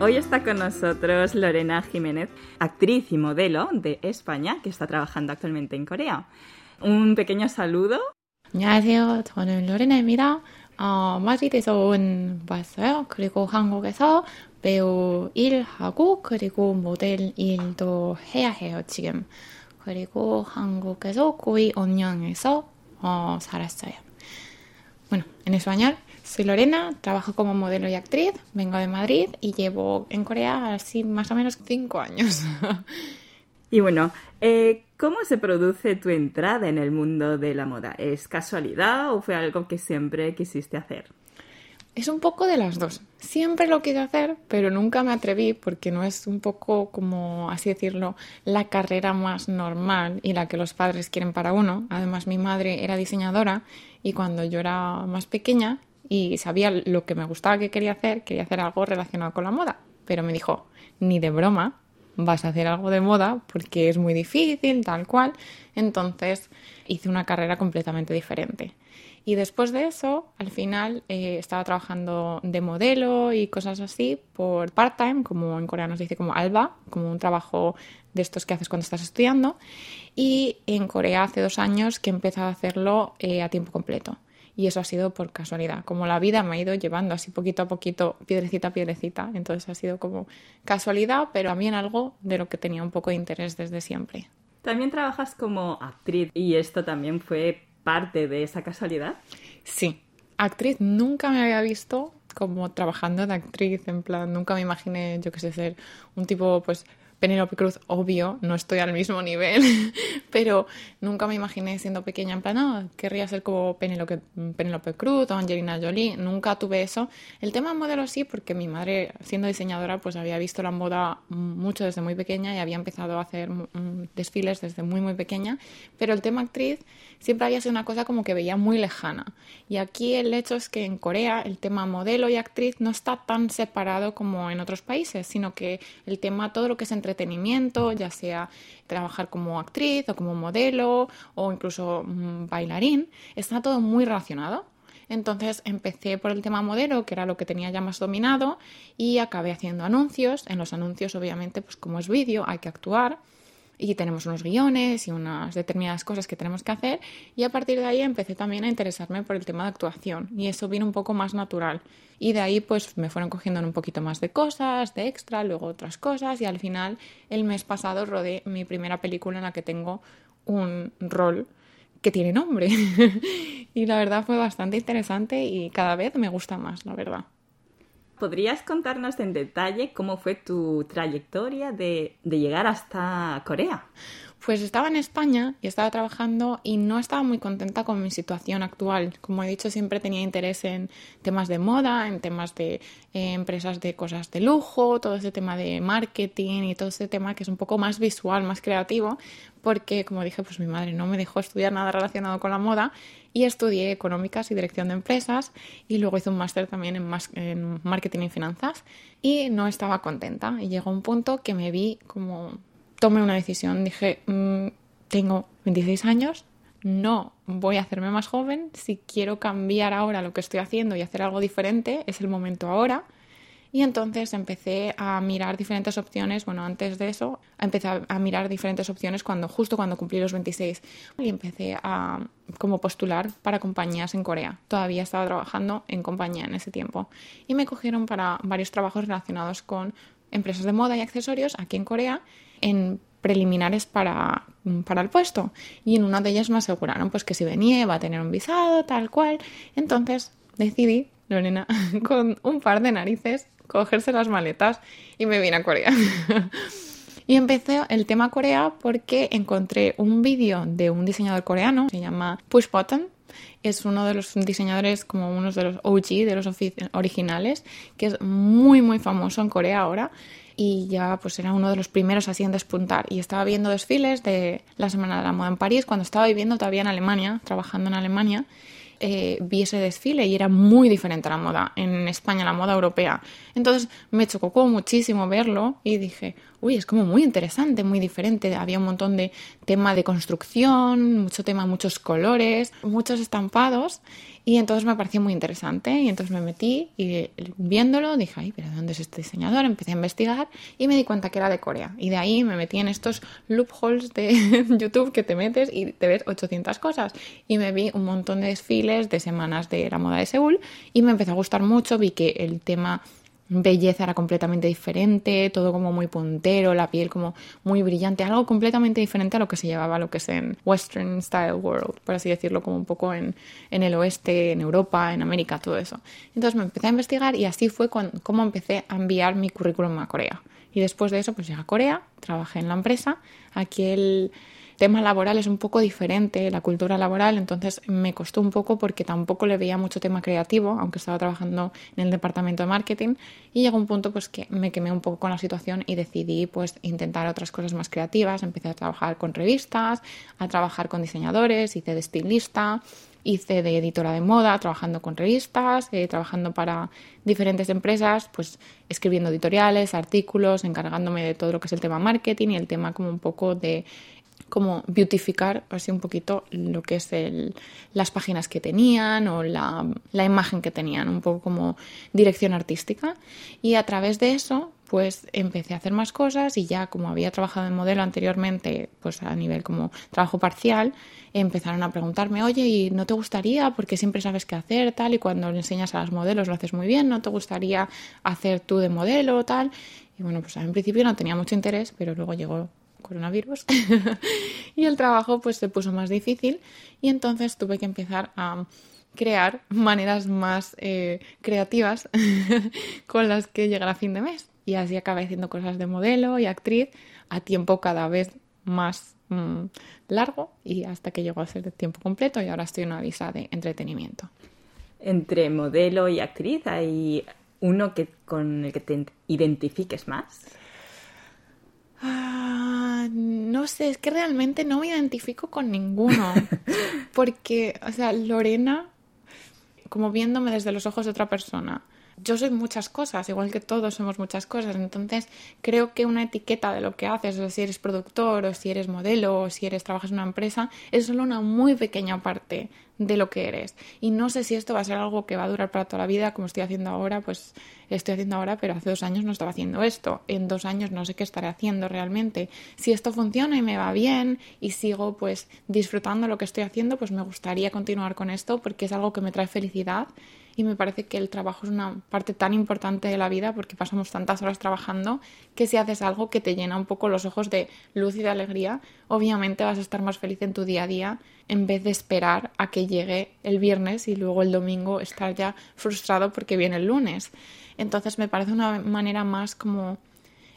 Hoy está con nosotros Lorena Jiménez, actriz y modelo de España que está trabajando actualmente en Corea. Un pequeño saludo. 안녕하세요. 저는 로레나입니다. 어, 마드리드에서 온 왔어요. 그리고 한국에서 배우 일하고 그리고 모델 일도 해야 해요, 지금. 그리고 한국에서 거의 5년에서 어, 살았어요. Bueno, en español, soy Lorena, trabajo como modelo y actriz, vengo de Madrid y llevo en Corea así más o menos cinco años. Y bueno, eh, ¿cómo se produce tu entrada en el mundo de la moda? ¿Es casualidad o fue algo que siempre quisiste hacer? Es un poco de las dos. Siempre lo quise hacer, pero nunca me atreví porque no es un poco, como así decirlo, la carrera más normal y la que los padres quieren para uno. Además, mi madre era diseñadora y cuando yo era más pequeña y sabía lo que me gustaba que quería hacer, quería hacer algo relacionado con la moda. Pero me dijo, ni de broma vas a hacer algo de moda porque es muy difícil, tal cual. Entonces hice una carrera completamente diferente. Y después de eso, al final eh, estaba trabajando de modelo y cosas así por part-time, como en coreano se dice como alba, como un trabajo de estos que haces cuando estás estudiando. Y en Corea hace dos años que he empezado a hacerlo eh, a tiempo completo. Y eso ha sido por casualidad, como la vida me ha ido llevando así poquito a poquito, piedrecita a piedrecita. Entonces ha sido como casualidad, pero también algo de lo que tenía un poco de interés desde siempre. También trabajas como actriz y esto también fue parte de esa casualidad? Sí, actriz nunca me había visto como trabajando de actriz, en plan, nunca me imaginé, yo qué sé, ser un tipo, pues, Penélope Cruz, obvio, no estoy al mismo nivel, pero nunca me imaginé siendo pequeña, en plan, no, querría ser como Penélope, Penélope Cruz o Angelina Jolie, nunca tuve eso. El tema modelo sí, porque mi madre, siendo diseñadora, pues había visto la moda mucho desde muy pequeña y había empezado a hacer desfiles desde muy, muy pequeña, pero el tema actriz siempre había sido una cosa como que veía muy lejana. Y aquí el hecho es que en Corea el tema modelo y actriz no está tan separado como en otros países, sino que el tema, todo lo que es entretenimiento, ya sea trabajar como actriz o como modelo o incluso mm, bailarín, está todo muy relacionado. Entonces empecé por el tema modelo, que era lo que tenía ya más dominado, y acabé haciendo anuncios. En los anuncios, obviamente, pues como es vídeo, hay que actuar y tenemos unos guiones y unas determinadas cosas que tenemos que hacer. Y a partir de ahí empecé también a interesarme por el tema de actuación y eso vino un poco más natural. Y de ahí pues me fueron cogiendo un poquito más de cosas, de extra, luego otras cosas y al final el mes pasado rodé mi primera película en la que tengo un rol que tiene nombre. Y la verdad fue bastante interesante y cada vez me gusta más, la verdad. ¿Podrías contarnos en detalle cómo fue tu trayectoria de, llegar hasta Corea? Pues estaba en España y estaba trabajando y no estaba muy contenta con mi situación actual. Como he dicho, siempre tenía interés en temas de moda, en temas de eh, empresas de cosas de lujo, todo ese tema de marketing y todo ese tema que es un poco más visual, más creativo, porque como dije, pues mi madre no me dejó estudiar nada relacionado con la moda y estudié económicas y dirección de empresas y luego hice un máster también en, marketing y finanzas y no estaba contenta y llegó un punto que me vi como tomé una decisión. Dije, mm, tengo 26 años, no voy a hacerme más joven. Si quiero cambiar ahora lo que estoy haciendo y hacer algo diferente, es el momento ahora. Y entonces empecé a mirar diferentes opciones. Bueno, antes de eso, empecé a mirar diferentes opciones cuando, justo cuando cumplí los 26. Y empecé a como postular para compañías en Corea. Todavía estaba trabajando en compañía en ese tiempo. Y me cogieron para varios trabajos relacionados con empresas de moda y accesorios aquí en Corea en preliminares para, para el puesto. Y en una de ellas me aseguraron pues que si venía iba a tener un visado, tal cual. Entonces decidí, Lorena, con un par de narices, cogerse las maletas y me vine a Corea. y empecé el tema Corea porque encontré un vídeo de un diseñador coreano, se llama Push Button, es uno de los diseñadores como uno de los OG, de los originales, que es muy muy famoso en Corea ahora. Y ya pues era uno de los primeros así en despuntar. Y estaba viendo desfiles de la Semana de la Moda en París cuando estaba viviendo todavía en Alemania, trabajando en Alemania eh, vi ese desfile y era muy diferente a la moda en España, la moda europea. Entonces me chocó muchísimo verlo y dije, uy, es como muy interesante, muy diferente. Había un montón de tema de construcción, mucho tema, muchos colores, muchos estampados y entonces me pareció muy interesante y entonces me metí y viéndolo dije, ay, pero ¿de dónde es este diseñador? Empecé a investigar y me di cuenta que era de Corea. Y de ahí me metí en estos loopholes de YouTube que te metes y te ves 800 cosas. Y me vi un montón de desfiles de semanas de la moda de Seúl y me empezó a gustar mucho, vi que el tema belleza era completamente diferente, todo como muy puntero, la piel como muy brillante, algo completamente diferente a lo que se llevaba lo que es en Western Style World, por así decirlo, como un poco en, en el oeste, en Europa, en América, todo eso. Entonces me empecé a investigar y así fue como empecé a enviar mi currículum a Corea. Y después de eso, pues llegué a Corea, trabajé en la empresa, aquí el tema laboral es un poco diferente, la cultura laboral, entonces me costó un poco porque tampoco le veía mucho tema creativo, aunque estaba trabajando en el departamento de marketing y llegó un punto pues que me quemé un poco con la situación y decidí pues intentar otras cosas más creativas, empecé a trabajar con revistas, a trabajar con diseñadores, hice de estilista, hice de editora de moda, trabajando con revistas, eh, trabajando para diferentes empresas, pues escribiendo editoriales, artículos, encargándome de todo lo que es el tema marketing y el tema como un poco de como beautificar así un poquito lo que es el, las páginas que tenían o la, la, imagen que tenían, un poco como dirección artística. Y a través de eso, pues empecé a hacer más cosas y ya como había trabajado en modelo anteriormente, pues a nivel como trabajo parcial, empezaron a preguntarme, oye, ¿y no te gustaría? Porque siempre sabes qué hacer, tal, y cuando le enseñas a los modelos lo haces muy bien, ¿no te gustaría hacer tú de modelo, tal? Y bueno, pues en principio no tenía mucho interés, pero luego llegó coronavirus y el trabajo pues se puso más difícil y entonces tuve que empezar a crear maneras más eh, creativas con las que llegar a fin de mes y así acabé haciendo cosas de modelo y actriz a tiempo cada vez más mm, largo y hasta que llegó a ser de tiempo completo y ahora estoy en una visa de entretenimiento. Entre modelo y actriz hay uno que con el que te identifiques más. Ah, no sé, es que realmente no me identifico con ninguno. Porque, o sea, Lorena, como viéndome desde los ojos de otra persona, yo soy muchas cosas, igual que todos somos muchas cosas. Entonces, creo que una etiqueta de lo que haces, o si eres productor, o si eres modelo, o si eres trabajas en una empresa, es solo una muy pequeña parte de lo que eres. Y no sé si esto va a ser algo que va a durar para toda la vida, como estoy haciendo ahora, pues estoy haciendo ahora, pero hace dos años no estaba haciendo esto. En dos años no sé qué estaré haciendo realmente. Si esto funciona y me va bien y sigo pues disfrutando lo que estoy haciendo, pues me gustaría continuar con esto porque es algo que me trae felicidad y me parece que el trabajo es una parte tan importante de la vida porque pasamos tantas horas trabajando que si haces algo que te llena un poco los ojos de luz y de alegría, obviamente vas a estar más feliz en tu día a día en vez de esperar a que llegue el viernes y luego el domingo estar ya frustrado porque viene el lunes. Entonces me parece una manera más como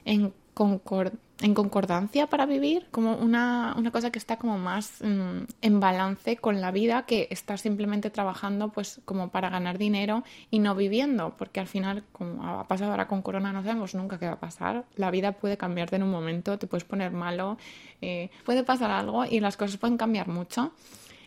en concord en concordancia para vivir, como una, una cosa que está como más mm, en balance con la vida que estar simplemente trabajando pues como para ganar dinero y no viviendo, porque al final, como ha pasado ahora con Corona, no sabemos nunca qué va a pasar. La vida puede cambiarte en un momento, te puedes poner malo, eh, puede pasar algo y las cosas pueden cambiar mucho.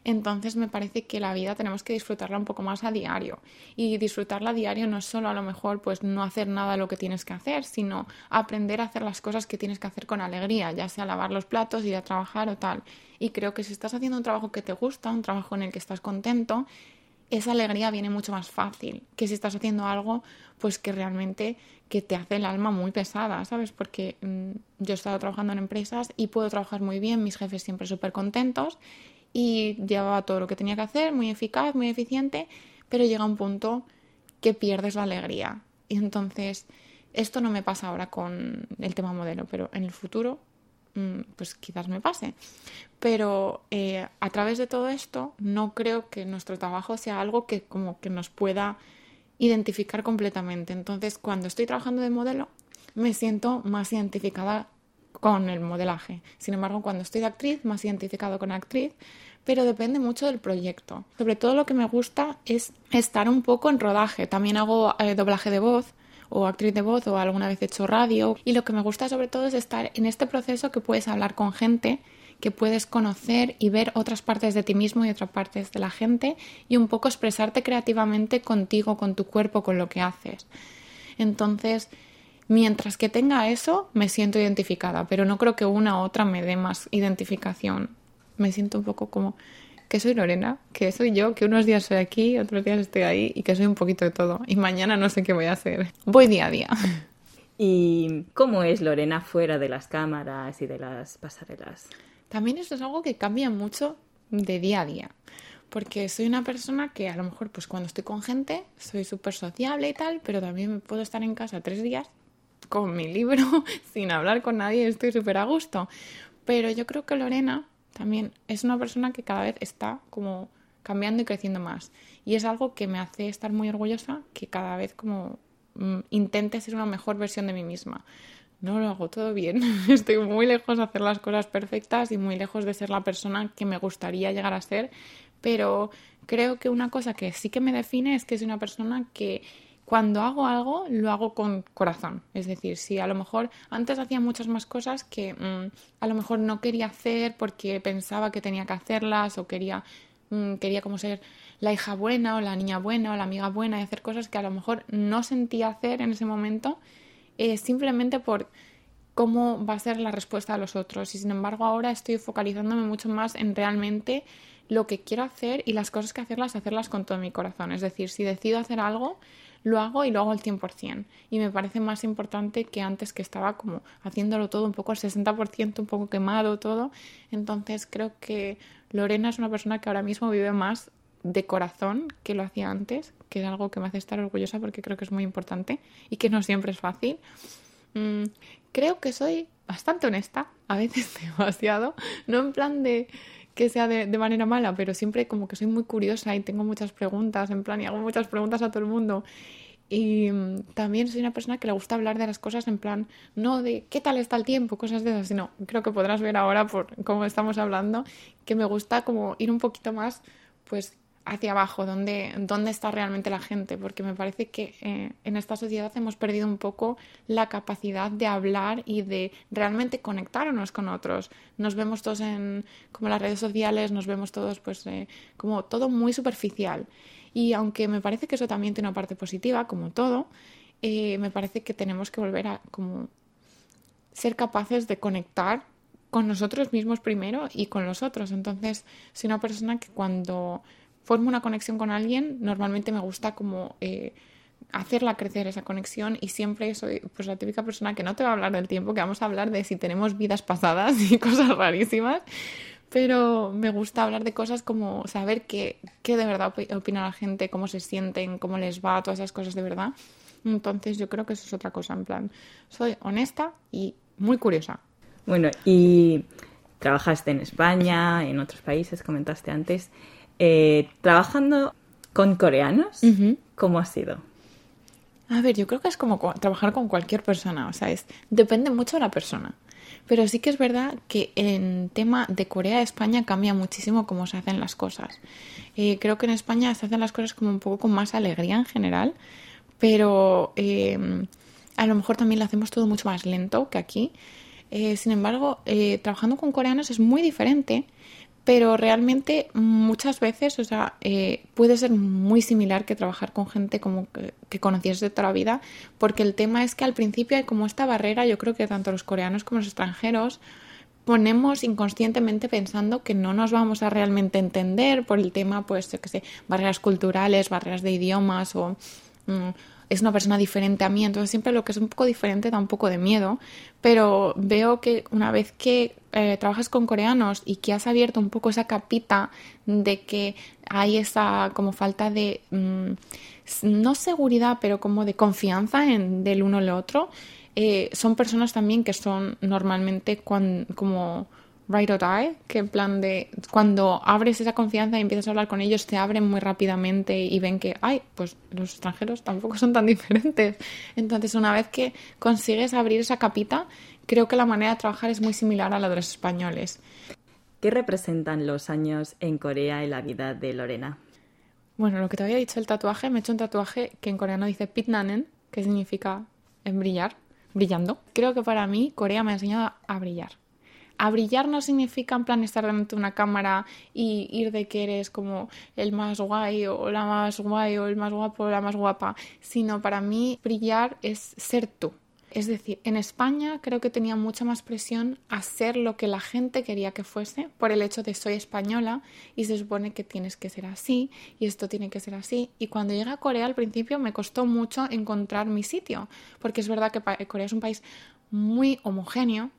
Entonces me parece que la vida tenemos que disfrutarla un poco más a diario. Y disfrutarla a diario no es solo a lo mejor pues no hacer nada lo que tienes que hacer, sino aprender a hacer las cosas que tienes que hacer con alegría, ya sea lavar los platos, ir a trabajar o tal. Y creo que si estás haciendo un trabajo que te gusta, un trabajo en el que estás contento, esa alegría viene mucho más fácil que si estás haciendo algo pues que realmente que te hace el alma muy pesada, ¿sabes? Porque mm, yo he estado trabajando en empresas y puedo trabajar muy bien, mis jefes siempre súper contentos y llevaba todo lo que tenía que hacer, muy eficaz, muy eficiente, pero llega un punto que pierdes la alegría. Y entonces, esto no me pasa ahora con el tema modelo, pero en el futuro, mm, pues quizás me pase. Pero eh, a través de todo esto, no creo que nuestro trabajo sea algo que como que nos pueda identificar completamente. Entonces, cuando estoy trabajando de modelo, me siento más identificada con el modelaje. Sin embargo, cuando estoy de actriz, más identificado con actriz, pero depende mucho del proyecto. Sobre todo lo que me gusta es estar un poco en rodaje. También hago eh, doblaje de voz o actriz de voz o alguna vez he hecho radio y lo que me gusta sobre todo es estar en este proceso que puedes hablar con gente que puedes conocer y ver otras partes de ti mismo y otras partes de la gente y un poco expresarte creativamente contigo, con tu cuerpo, con lo que haces. Entonces, mientras que tenga eso, me siento identificada, pero no creo que una u otra me dé más identificación. Me siento un poco como que soy Lorena, que soy yo, que unos días soy aquí, otros días estoy ahí y que soy un poquito de todo. Y mañana no sé qué voy a hacer. Voy día a día. ¿Y cómo es Lorena fuera de las cámaras y de las pasarelas? También esto es algo que cambia mucho de día a día. Porque soy una persona que a lo mejor, pues cuando estoy con gente, soy súper sociable y tal, pero también puedo estar en casa tres días con mi libro, sin hablar con nadie, estoy súper a gusto. Pero yo creo que Lorena también es una persona que cada vez está como cambiando y creciendo más. Y es algo que me hace estar muy orgullosa, que cada vez como mm, intente ser una mejor versión de mí misma. No lo hago todo bien, estoy muy lejos de hacer las cosas perfectas y muy lejos de ser la persona que me gustaría llegar a ser, pero creo que una cosa que sí que me define es que soy una persona que cuando hago algo, lo hago con corazón. Es decir, si a lo mejor antes hacía muchas más cosas que mm, a lo mejor no quería hacer porque pensaba que tenía que hacerlas o quería, mm, quería como ser la hija buena o la niña buena o la amiga buena y hacer cosas que a lo mejor no sentía hacer en ese momento, eh, simplemente por cómo va a ser la respuesta de los otros. Y sin embargo ahora estoy focalizándome mucho más en realmente lo que quiero hacer y las cosas que hacerlas, hacerlas con todo mi corazón. Es decir, si decido hacer algo, lo hago y lo hago al 100%. Y me parece más importante que antes que estaba como haciéndolo todo un poco al 60%, un poco quemado todo. Entonces creo que Lorena es una persona que ahora mismo vive más de corazón que lo hacía antes, que es algo que me hace estar orgullosa porque creo que es muy importante y que no siempre es fácil. Mm, creo que soy bastante honesta, a veces demasiado, no en plan de que sea de, manera mala, pero siempre como que soy muy curiosa y tengo muchas preguntas, en plan, y hago muchas preguntas a todo el mundo. Y mm, también soy una persona que le gusta hablar de las cosas en plan, no de qué tal está el tiempo, cosas de esas, sino creo que podrás ver ahora por cómo estamos hablando, que me gusta como ir un poquito más, pues hacia abajo, dónde, dónde está realmente la gente, porque me parece que eh, en esta sociedad hemos perdido un poco la capacidad de hablar y de realmente conectarnos con otros. Nos vemos todos en como las redes sociales, nos vemos todos pues eh, como todo muy superficial. Y aunque me parece que eso también tiene una parte positiva, como todo, eh, me parece que tenemos que volver a como ser capaces de conectar con nosotros mismos primero y con los otros. Entonces, soy una persona que cuando formo una conexión con alguien, normalmente me gusta como eh, hacerla crecer esa conexión y siempre soy pues la típica persona que no te va a hablar del tiempo, que vamos a hablar de si tenemos vidas pasadas y cosas rarísimas, pero me gusta hablar de cosas como saber qué, qué de verdad opina la gente, cómo se sienten, cómo les va, todas esas cosas de verdad. Entonces yo creo que eso es otra cosa, en plan, soy honesta y muy curiosa. Bueno, y trabajaste en España, en otros países, comentaste antes. Eh, trabajando con coreanos, ¿cómo ha sido? A ver, yo creo que es como trabajar con cualquier persona, o sea, es, depende mucho de la persona. Pero sí que es verdad que en tema de Corea España cambia muchísimo cómo se hacen las cosas. Eh, creo que en España se hacen las cosas como un poco con más alegría en general, pero eh, a lo mejor también lo hacemos todo mucho más lento que aquí. sin embargo, trabajando con coreanos es muy diferente pero realmente muchas veces, o sea, eh, puede ser muy similar que trabajar con gente como que, que, conocías de toda la vida, porque el tema es que al principio hay como esta barrera, yo creo que tanto los coreanos como los extranjeros ponemos inconscientemente pensando que no nos vamos a realmente entender por el tema, pues, yo qué sé, barreras culturales, barreras de idiomas o... Mm, es una persona diferente a mí, entonces siempre lo que es un poco diferente da un poco de miedo, pero veo que una vez que eh, trabajas con coreanos y que has abierto un poco esa capita de que hay esa como falta de, mm, no seguridad, pero como de confianza en, del uno al otro, eh, son personas también que son normalmente como right or die, que en plan de cuando abres esa confianza y empiezas a hablar con ellos, te abren muy rápidamente y ven que, ay, pues los extranjeros tampoco son tan diferentes. Entonces, una vez que consigues abrir esa capita, creo que la manera de trabajar es muy similar a la de los españoles. ¿Qué representan los años en Corea y la vida de Lorena? Bueno, lo que te había dicho el tatuaje, me he hecho un tatuaje que en coreano dice pitnanen, que significa en brillar, brillando. Creo que para mí Corea me ha enseñado a brillar A brillar no significa en plan estar delante de una cámara y ir de que eres como el más guay o la más guay o el más guapo o la más guapa, sino para mí brillar es ser tú. Es decir, en España creo que tenía mucha más presión a ser lo que la gente quería que fuese por el hecho de soy española y se supone que tienes que ser así y esto tiene que ser así. Y cuando llegué a Corea al principio me costó mucho encontrar mi sitio, porque es verdad que Corea es un país muy homogéneo.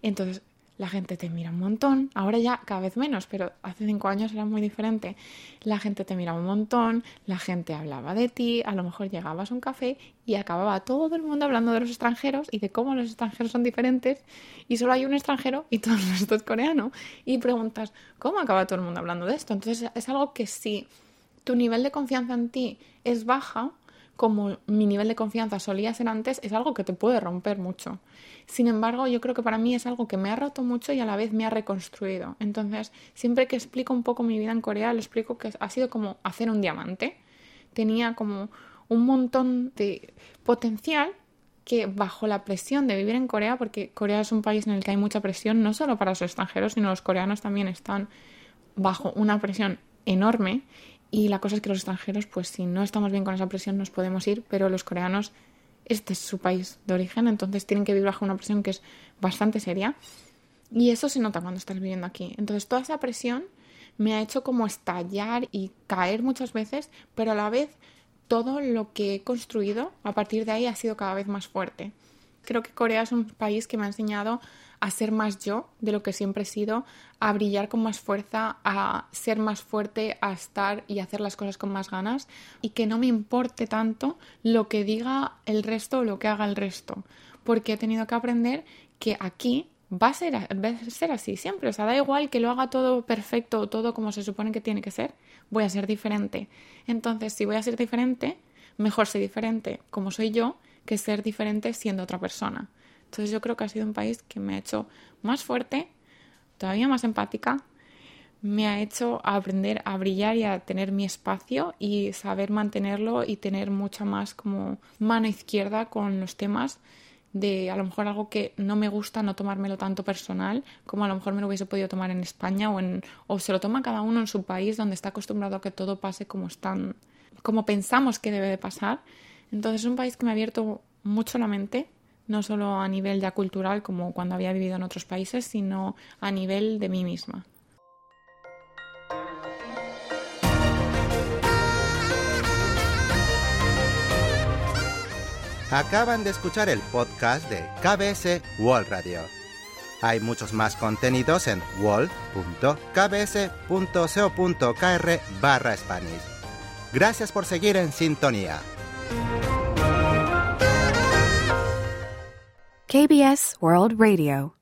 Entonces la gente te mira un montón, ahora ya cada vez menos, pero hace cinco años era muy diferente. La gente te mira un montón, la gente hablaba de ti, a lo mejor llegabas a un café y acababa todo el mundo hablando de los extranjeros y de cómo los extranjeros son diferentes y solo hay un extranjero y todo el resto es coreano. Y preguntas, ¿cómo acaba todo el mundo hablando de esto? Entonces es algo que si tu nivel de confianza en ti es baja, como mi nivel de confianza solía ser antes, es algo que te puede romper mucho. Sin embargo, yo creo que para mí es algo que me ha roto mucho y a la vez me ha reconstruido. Entonces, siempre que explico un poco mi vida en Corea, le explico que ha sido como hacer un diamante. Tenía como un montón de potencial que bajo la presión de vivir en Corea, porque Corea es un país en el que hay mucha presión, no solo para los extranjeros, sino los coreanos también están bajo una presión enorme y la cosa es que los extranjeros, pues si no estamos bien con esa presión, nos podemos ir, pero los coreanos, este es su país de origen, entonces tienen que vivir bajo una presión que es bastante seria. Y eso se nota cuando estás viviendo aquí. Entonces toda esa presión me ha hecho como estallar y caer muchas veces, pero a la vez todo lo que he construido a partir de ahí ha sido cada vez más fuerte. Creo que Corea es un país que me ha enseñado a ser más yo de lo que siempre he sido, a brillar con más fuerza, a ser más fuerte, a estar y hacer las cosas con más ganas. Y que no me importe tanto lo que diga el resto o lo que haga el resto, porque he tenido que aprender que aquí va a ser, va a ser así siempre, o sea, da igual que lo haga todo perfecto o todo como se supone que tiene que ser, voy a ser diferente. Entonces, si voy a ser diferente, mejor ser diferente como soy yo que ser diferente siendo otra persona. Entonces yo creo que ha sido un país que me ha hecho más fuerte, todavía más empática, me ha hecho aprender a brillar y a tener mi espacio y saber mantenerlo y tener mucha más como mano izquierda con los temas de a lo mejor algo que no me gusta no tomármelo tanto personal como a lo mejor me lo hubiese podido tomar en España o en o se lo toma cada uno en su país donde está acostumbrado a que todo pase como están como pensamos que debe de pasar entonces es un país que me ha abierto mucho la mente no solo a nivel ya cultural como cuando había vivido en otros países, sino a nivel de mí misma. Acaban de escuchar el podcast de KBS World Radio. Hay muchos más contenidos en wall.kbs.co.kr barra Spanish. Gracias por seguir en sintonía. KBS World Radio.